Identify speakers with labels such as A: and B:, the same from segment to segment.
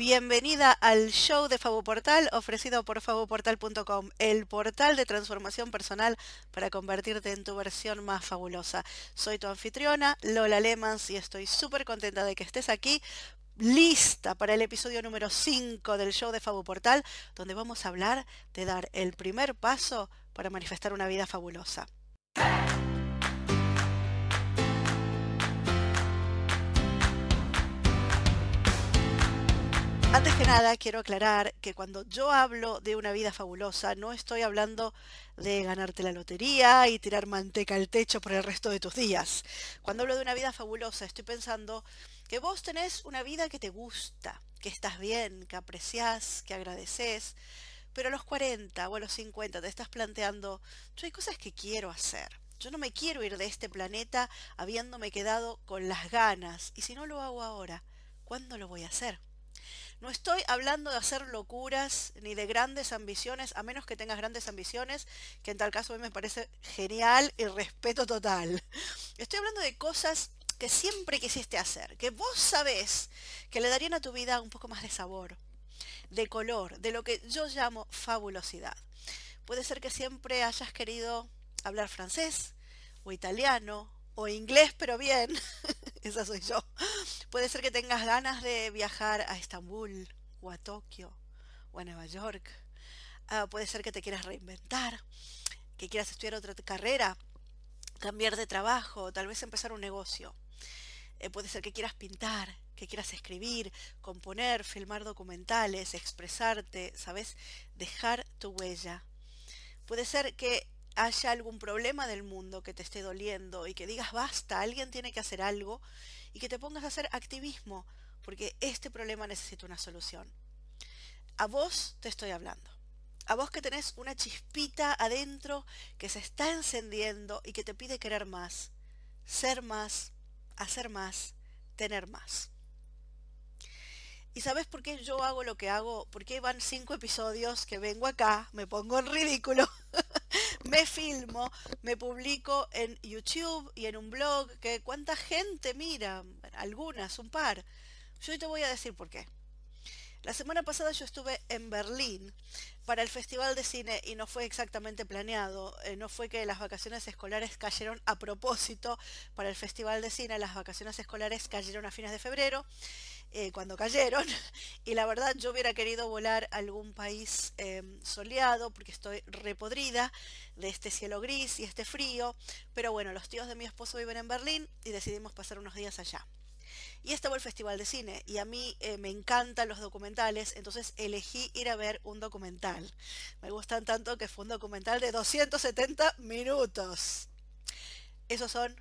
A: Bienvenida al show de Portal ofrecido por fabuportal.com, el portal de transformación personal para convertirte en tu versión más fabulosa. Soy tu anfitriona, Lola Lemans, y estoy súper contenta de que estés aquí, lista para el episodio número 5 del show de Portal, donde vamos a hablar de dar el primer paso para manifestar una vida fabulosa. Antes que nada, quiero aclarar que cuando yo hablo de una vida fabulosa, no estoy hablando de ganarte la lotería y tirar manteca al techo por el resto de tus días. Cuando hablo de una vida fabulosa, estoy pensando que vos tenés una vida que te gusta, que estás bien, que apreciás, que agradeces, pero a los 40 o a los 50 te estás planteando, yo hay cosas que quiero hacer. Yo no me quiero ir de este planeta habiéndome quedado con las ganas. Y si no lo hago ahora, ¿cuándo lo voy a hacer? No estoy hablando de hacer locuras ni de grandes ambiciones, a menos que tengas grandes ambiciones, que en tal caso a mí me parece genial y respeto total. Estoy hablando de cosas que siempre quisiste hacer, que vos sabés que le darían a tu vida un poco más de sabor, de color, de lo que yo llamo fabulosidad. Puede ser que siempre hayas querido hablar francés o italiano o inglés, pero bien, esa soy yo. Puede ser que tengas ganas de viajar a Estambul o a Tokio o a Nueva York. Ah, puede ser que te quieras reinventar, que quieras estudiar otra carrera, cambiar de trabajo, tal vez empezar un negocio. Eh, puede ser que quieras pintar, que quieras escribir, componer, filmar documentales, expresarte, ¿sabes? Dejar tu huella. Puede ser que haya algún problema del mundo que te esté doliendo y que digas basta, alguien tiene que hacer algo y que te pongas a hacer activismo porque este problema necesita una solución. A vos te estoy hablando. A vos que tenés una chispita adentro que se está encendiendo y que te pide querer más, ser más, hacer más, tener más. ¿Y sabes por qué yo hago lo que hago? Porque van cinco episodios que vengo acá, me pongo en ridículo me filmo, me publico en YouTube y en un blog que cuánta gente mira, algunas, un par. Yo te voy a decir por qué. La semana pasada yo estuve en Berlín para el Festival de Cine y no fue exactamente planeado. Eh, no fue que las vacaciones escolares cayeron a propósito para el Festival de Cine. Las vacaciones escolares cayeron a fines de febrero eh, cuando cayeron. Y la verdad yo hubiera querido volar a algún país em, soleado porque estoy repodrida de este cielo gris y este frío. Pero bueno, los tíos de mi esposo viven en Berlín y decidimos pasar unos días allá. Y estaba el Festival de Cine y a mí eh, me encantan los documentales, entonces elegí ir a ver un documental. Me gustan tanto que fue un documental de 270 minutos. Esos son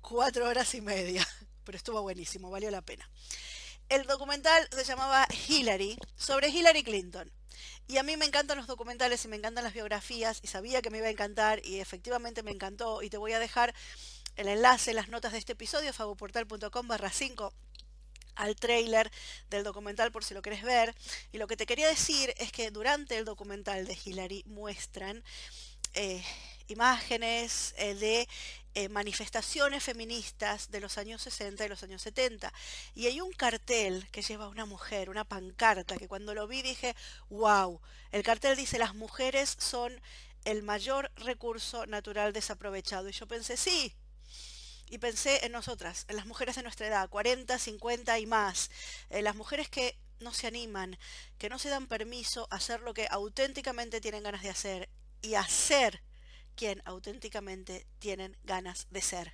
A: cuatro horas y media, pero estuvo buenísimo, valió la pena. El documental se llamaba Hillary, sobre Hillary Clinton. Y a mí me encantan los documentales y me encantan las biografías y sabía que me iba a encantar y efectivamente me encantó y te voy a dejar el enlace, las notas de este episodio, fabuportal.com barra 5 al trailer del documental por si lo querés ver. Y lo que te quería decir es que durante el documental de Hillary muestran eh, imágenes eh, de eh, manifestaciones feministas de los años 60 y los años 70. Y hay un cartel que lleva una mujer, una pancarta, que cuando lo vi dije, wow, el cartel dice las mujeres son el mayor recurso natural desaprovechado. Y yo pensé, sí. Y pensé en nosotras, en las mujeres de nuestra edad, 40, 50 y más. en las mujeres que no se animan, que no se dan permiso a hacer lo que auténticamente tienen ganas de hacer y hacer quien auténticamente tienen ganas de ser.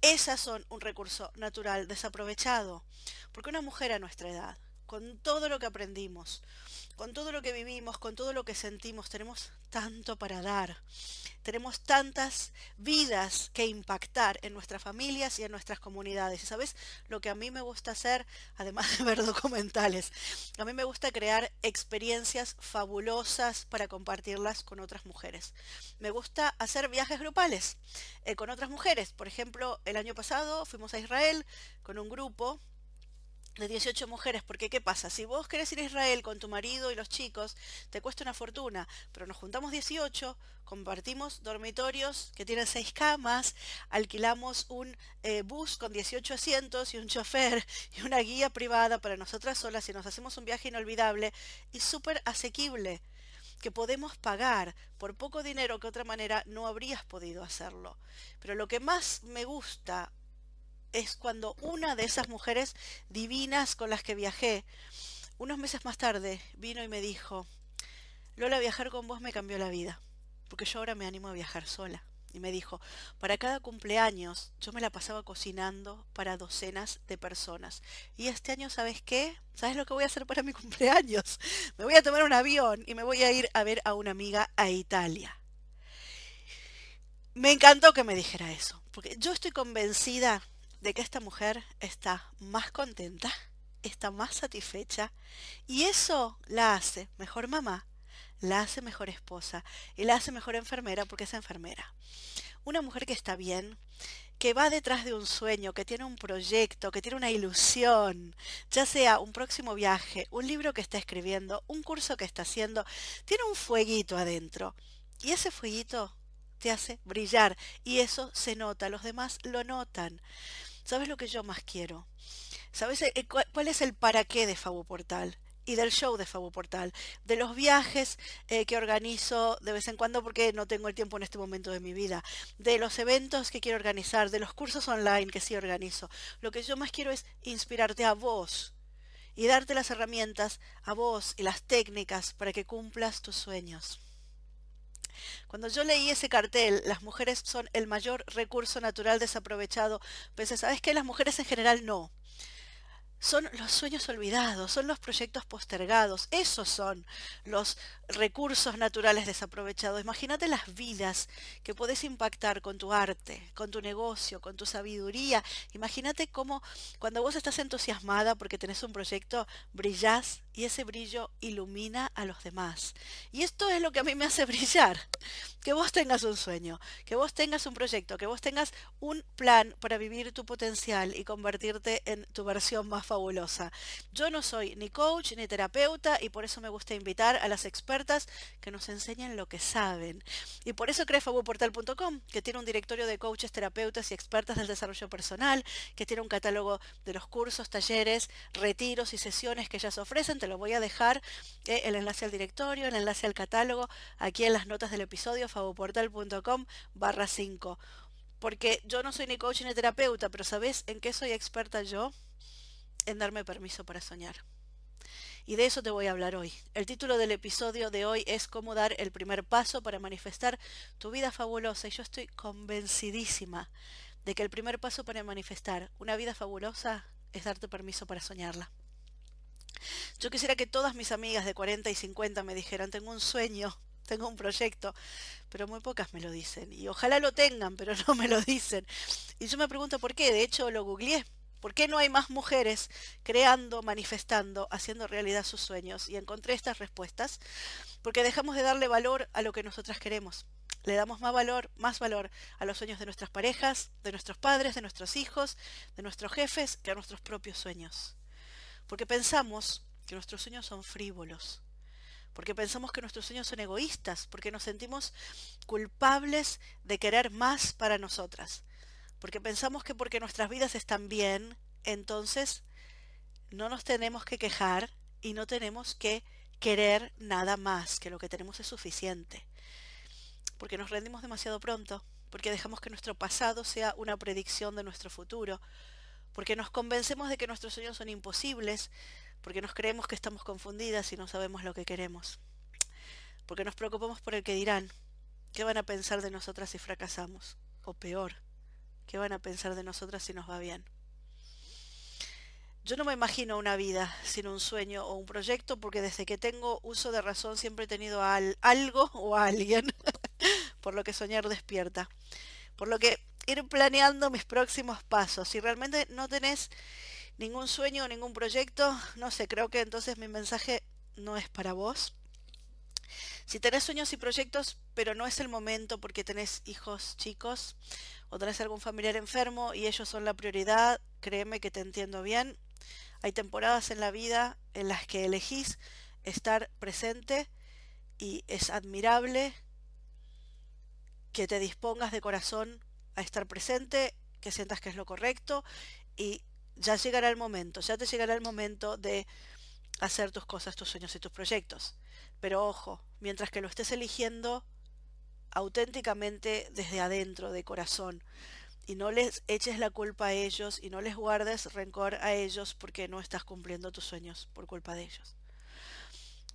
A: Esas son un recurso natural desaprovechado, porque una mujer a nuestra edad, con todo lo que aprendimos, con todo lo que vivimos, con todo lo que sentimos, tenemos tanto para dar. Tenemos tantas vidas que impactar en nuestras familias y en nuestras comunidades. Y sabes lo que a mí me gusta hacer, además de ver documentales, a mí me gusta crear experiencias fabulosas para compartirlas con otras mujeres. Me gusta hacer viajes grupales eh, con otras mujeres. Por ejemplo, el año pasado fuimos a Israel con un grupo de 18 mujeres, porque ¿qué pasa? Si vos querés ir a Israel con tu marido y los chicos, te cuesta una fortuna, pero nos juntamos 18, compartimos dormitorios que tienen 6 camas, alquilamos un eh, bus con 18 asientos y un chofer y una guía privada para nosotras solas y nos hacemos un viaje inolvidable y súper asequible que podemos pagar por poco dinero que otra manera no habrías podido hacerlo. Pero lo que más me gusta es cuando una de esas mujeres divinas con las que viajé, unos meses más tarde, vino y me dijo, Lola, viajar con vos me cambió la vida, porque yo ahora me animo a viajar sola. Y me dijo, para cada cumpleaños yo me la pasaba cocinando para docenas de personas. Y este año, ¿sabes qué? ¿Sabes lo que voy a hacer para mi cumpleaños? Me voy a tomar un avión y me voy a ir a ver a una amiga a Italia. Me encantó que me dijera eso, porque yo estoy convencida de que esta mujer está más contenta, está más satisfecha y eso la hace mejor mamá, la hace mejor esposa y la hace mejor enfermera porque es enfermera. Una mujer que está bien, que va detrás de un sueño, que tiene un proyecto, que tiene una ilusión, ya sea un próximo viaje, un libro que está escribiendo, un curso que está haciendo, tiene un fueguito adentro. Y ese fueguito te hace brillar y eso se nota, los demás lo notan. ¿Sabes lo que yo más quiero? ¿Sabes eh, cuál es el para qué de Fabu Portal? y del show de Fabu Portal, de los viajes eh, que organizo de vez en cuando porque no tengo el tiempo en este momento de mi vida, de los eventos que quiero organizar, de los cursos online que sí organizo. Lo que yo más quiero es inspirarte a vos y darte las herramientas a vos y las técnicas para que cumplas tus sueños. Cuando yo leí ese cartel, las mujeres son el mayor recurso natural desaprovechado, pensé, ¿sabes qué? Las mujeres en general no son los sueños olvidados, son los proyectos postergados, esos son los recursos naturales desaprovechados. Imagínate las vidas que puedes impactar con tu arte, con tu negocio, con tu sabiduría. Imagínate cómo cuando vos estás entusiasmada porque tenés un proyecto, brillás y ese brillo ilumina a los demás. Y esto es lo que a mí me hace brillar. Que vos tengas un sueño, que vos tengas un proyecto, que vos tengas un plan para vivir tu potencial y convertirte en tu versión más fabulosa. Yo no soy ni coach ni terapeuta y por eso me gusta invitar a las expertas que nos enseñen lo que saben. Y por eso creé fabuportal.com, que tiene un directorio de coaches, terapeutas y expertas del desarrollo personal, que tiene un catálogo de los cursos, talleres, retiros y sesiones que ellas ofrecen te lo voy a dejar eh, el enlace al directorio, el enlace al catálogo, aquí en las notas del episodio, faboportal.com barra 5. Porque yo no soy ni coach ni terapeuta, pero ¿sabes en qué soy experta yo? En darme permiso para soñar. Y de eso te voy a hablar hoy. El título del episodio de hoy es cómo dar el primer paso para manifestar tu vida fabulosa. Y yo estoy convencidísima de que el primer paso para manifestar una vida fabulosa es darte permiso para soñarla. Yo quisiera que todas mis amigas de 40 y 50 me dijeran, tengo un sueño, tengo un proyecto, pero muy pocas me lo dicen. Y ojalá lo tengan, pero no me lo dicen. Y yo me pregunto por qué, de hecho lo googleé. ¿Por qué no hay más mujeres creando, manifestando, haciendo realidad sus sueños? Y encontré estas respuestas. Porque dejamos de darle valor a lo que nosotras queremos. Le damos más valor, más valor a los sueños de nuestras parejas, de nuestros padres, de nuestros hijos, de nuestros jefes, que a nuestros propios sueños. Porque pensamos que nuestros sueños son frívolos, porque pensamos que nuestros sueños son egoístas, porque nos sentimos culpables de querer más para nosotras, porque pensamos que porque nuestras vidas están bien, entonces no nos tenemos que quejar y no tenemos que querer nada más, que lo que tenemos es suficiente, porque nos rendimos demasiado pronto, porque dejamos que nuestro pasado sea una predicción de nuestro futuro, porque nos convencemos de que nuestros sueños son imposibles, porque nos creemos que estamos confundidas y no sabemos lo que queremos, porque nos preocupamos por el que dirán, qué van a pensar de nosotras si fracasamos, o peor, qué van a pensar de nosotras si nos va bien. Yo no me imagino una vida sin un sueño o un proyecto porque desde que tengo uso de razón siempre he tenido algo o a alguien por lo que soñar despierta. Por lo que ir planeando mis próximos pasos. Si realmente no tenés ningún sueño o ningún proyecto, no sé, creo que entonces mi mensaje no es para vos. Si tenés sueños y proyectos, pero no es el momento porque tenés hijos chicos o tenés algún familiar enfermo y ellos son la prioridad, créeme que te entiendo bien. Hay temporadas en la vida en las que elegís estar presente y es admirable que te dispongas de corazón a estar presente, que sientas que es lo correcto y ya llegará el momento, ya te llegará el momento de hacer tus cosas, tus sueños y tus proyectos. Pero ojo, mientras que lo estés eligiendo auténticamente desde adentro, de corazón, y no les eches la culpa a ellos y no les guardes rencor a ellos porque no estás cumpliendo tus sueños por culpa de ellos.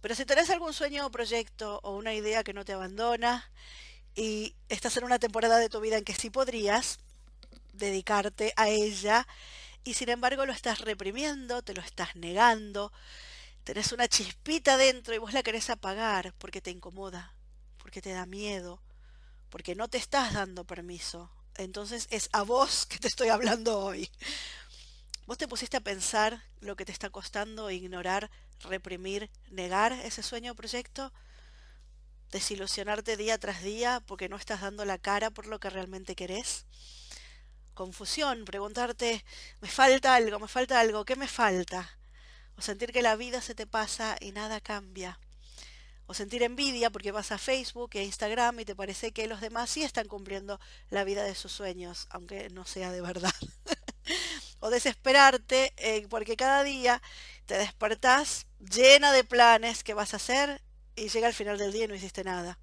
A: Pero si tenés algún sueño o proyecto o una idea que no te abandona y estás en una temporada de tu vida en que sí podrías dedicarte a ella y sin embargo lo estás reprimiendo, te lo estás negando, tenés una chispita dentro y vos la querés apagar porque te incomoda, porque te da miedo, porque no te estás dando permiso. Entonces es a vos que te estoy hablando hoy. ¿Vos te pusiste a pensar lo que te está costando ignorar, reprimir, negar ese sueño o proyecto? Desilusionarte día tras día porque no estás dando la cara por lo que realmente querés. Confusión, preguntarte, me falta algo, me falta algo, ¿qué me falta? O sentir que la vida se te pasa y nada cambia. O sentir envidia porque vas a Facebook e Instagram y te parece que los demás sí están cumpliendo la vida de sus sueños, aunque no sea de verdad. o desesperarte eh, porque cada día te despertás llena de planes que vas a hacer y llega al final del día y no hiciste nada.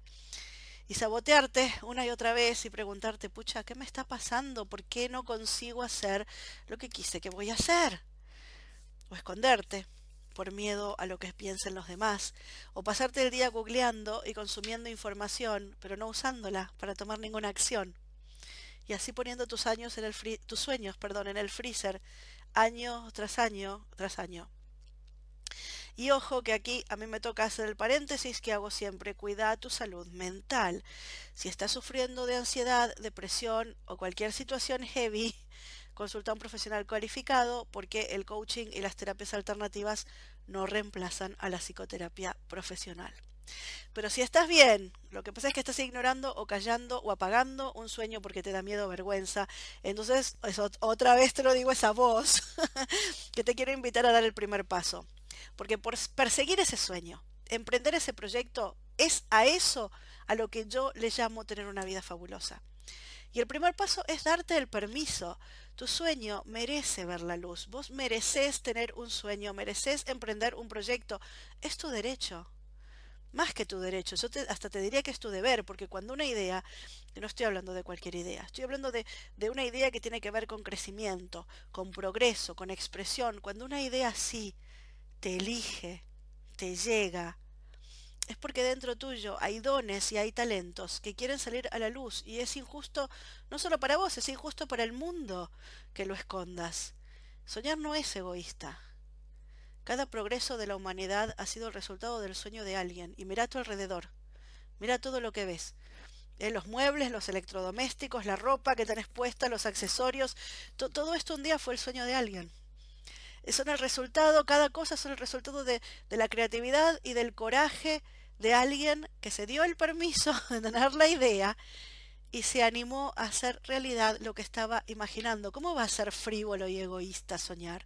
A: Y sabotearte una y otra vez y preguntarte, pucha, ¿qué me está pasando? ¿Por qué no consigo hacer lo que quise que voy a hacer? O esconderte por miedo a lo que piensen los demás, o pasarte el día googleando y consumiendo información, pero no usándola para tomar ninguna acción y así poniendo tus años en el tus sueños, perdón, en el freezer año tras año tras año. Y ojo que aquí a mí me toca hacer el paréntesis que hago siempre, cuida tu salud mental. Si estás sufriendo de ansiedad, depresión o cualquier situación heavy, consulta a un profesional cualificado porque el coaching y las terapias alternativas no reemplazan a la psicoterapia profesional. Pero si estás bien, lo que pasa es que estás ignorando o callando o apagando un sueño porque te da miedo o vergüenza. Entonces, otra vez te lo digo esa voz que te quiero invitar a dar el primer paso. Porque por perseguir ese sueño, emprender ese proyecto, es a eso a lo que yo le llamo tener una vida fabulosa. Y el primer paso es darte el permiso. Tu sueño merece ver la luz. Vos mereces tener un sueño, mereces emprender un proyecto. Es tu derecho más que tu derecho, yo hasta te diría que es tu deber, porque cuando una idea, no estoy hablando de cualquier idea, estoy hablando de, de una idea que tiene que ver con crecimiento, con progreso, con expresión, cuando una idea así te elige, te llega, es porque dentro tuyo hay dones y hay talentos que quieren salir a la luz y es injusto no solo para vos, es injusto para el mundo que lo escondas. Soñar no es egoísta, cada progreso de la humanidad ha sido el resultado del sueño de alguien. Y mira a tu alrededor. Mira todo lo que ves. Eh, los muebles, los electrodomésticos, la ropa que tenés puesta, los accesorios. todo esto un día fue el sueño de alguien. Son el resultado, cada cosa son el resultado de, la creatividad y del coraje de alguien que se dio el permiso de tener la idea y se animó a hacer realidad lo que estaba imaginando. ¿Cómo va a ser frívolo y egoísta soñar?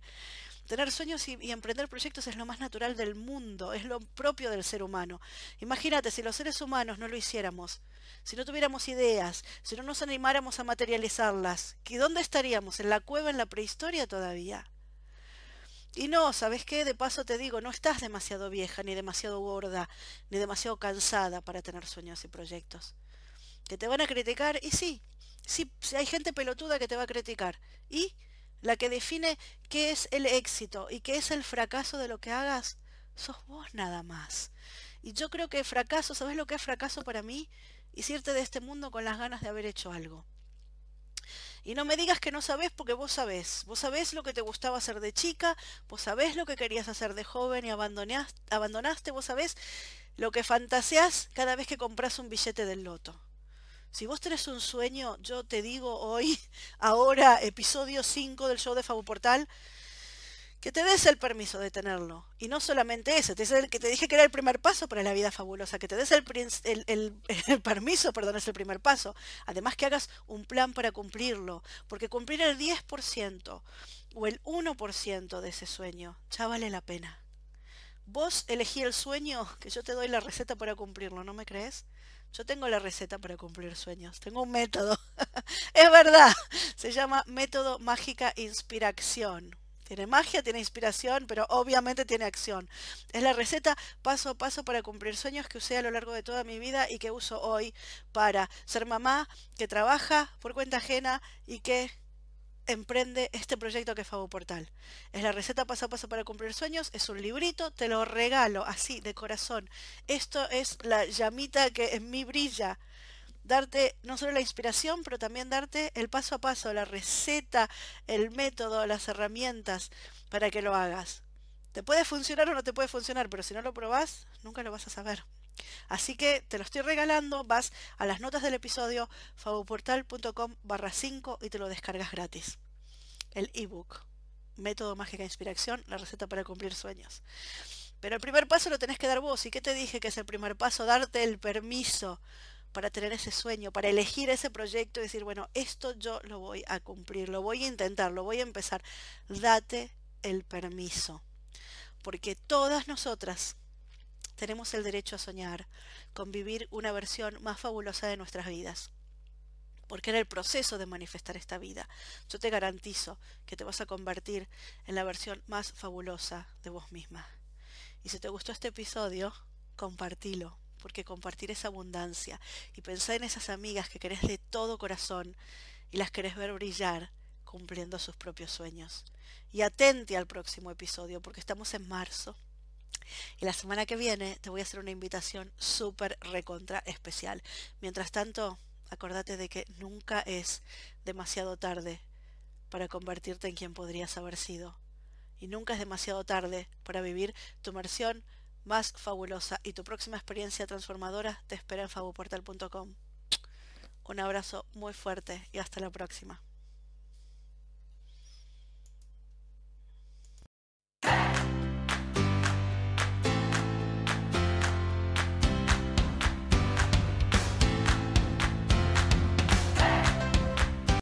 A: Tener sueños y, emprender proyectos es lo más natural del mundo, es lo propio del ser humano. Imagínate si los seres humanos no lo hiciéramos, si no tuviéramos ideas, si no nos animáramos a materializarlas, ¿dónde estaríamos? ¿En la cueva, en la prehistoria todavía? Y no, ¿sabes qué? De paso te digo, no estás demasiado vieja, ni demasiado gorda, ni demasiado cansada para tener sueños y proyectos. Que te van a criticar, y sí, sí, hay gente pelotuda que te va a criticar. ¿Y? La que define qué es el éxito y qué es el fracaso de lo que hagas, sos vos nada más. Y yo creo que fracaso, ¿sabes lo que es fracaso para mí? Hicirte de este mundo con las ganas de haber hecho algo. Y no me digas que no sabés porque vos sabés. Vos sabés lo que te gustaba hacer de chica, vos sabés lo que querías hacer de joven y abandonaste, vos sabés lo que fantaseás cada vez que compras un billete del loto. Si vos tenés un sueño, yo te digo hoy, ahora, episodio 5 del show de Fabu Portal, que te des el permiso de tenerlo. Y no solamente eso, te que te dije que era el primer paso para la vida fabulosa, que te des el, el, permiso, perdón, es el primer paso. Además que hagas un plan para cumplirlo, porque cumplir el 10% o el 1% de ese sueño ya vale la pena. Vos elegí el sueño, que yo te doy la receta para cumplirlo, ¿no me crees? Yo tengo la receta para cumplir sueños, tengo un método. es verdad, se llama método mágica inspiración. Tiene magia, tiene inspiración, pero obviamente tiene acción. Es la receta paso a paso para cumplir sueños que usé a lo largo de toda mi vida y que uso hoy para ser mamá que trabaja por cuenta ajena y que emprende este proyecto que es Fabo Portal. Es la receta paso a paso para cumplir sueños, es un librito, te lo regalo así, de corazón. Esto es la llamita que en mí brilla darte no solo la inspiración, pero también darte el paso a paso, la receta, el método, las herramientas para que lo hagas. Te puede funcionar o no te puede funcionar, pero si no lo probás, nunca lo vas a saber. Así que te lo estoy regalando, vas a las notas del episodio fabuportal.com barra 5 y te lo descargas gratis. El ebook, método mágica inspiración, la receta para cumplir sueños. Pero el primer paso lo tenés que dar vos. ¿Y qué te dije que es el primer paso? Darte el permiso para tener ese sueño, para elegir ese proyecto y decir, bueno, esto yo lo voy a cumplir, lo voy a intentar, lo voy a empezar. Date el permiso. Porque todas nosotras tenemos el derecho a soñar con vivir una versión más fabulosa de nuestras vidas. Porque en el proceso de manifestar esta vida, yo te garantizo que te vas a convertir en la versión más fabulosa de vos misma. Y si te gustó este episodio, compartilo, porque compartir esa abundancia y pensar en esas amigas que querés de todo corazón y las querés ver brillar cumpliendo sus propios sueños. Y atente al próximo episodio porque estamos en marzo. Y la semana que viene te voy a hacer una invitación súper recontra especial. Mientras tanto, acordate de que nunca es demasiado tarde para convertirte en quien podrías haber sido. Y nunca es demasiado tarde para vivir tu versión más fabulosa y tu próxima experiencia transformadora te espera en fabuportal.com. Un abrazo muy fuerte y hasta la próxima.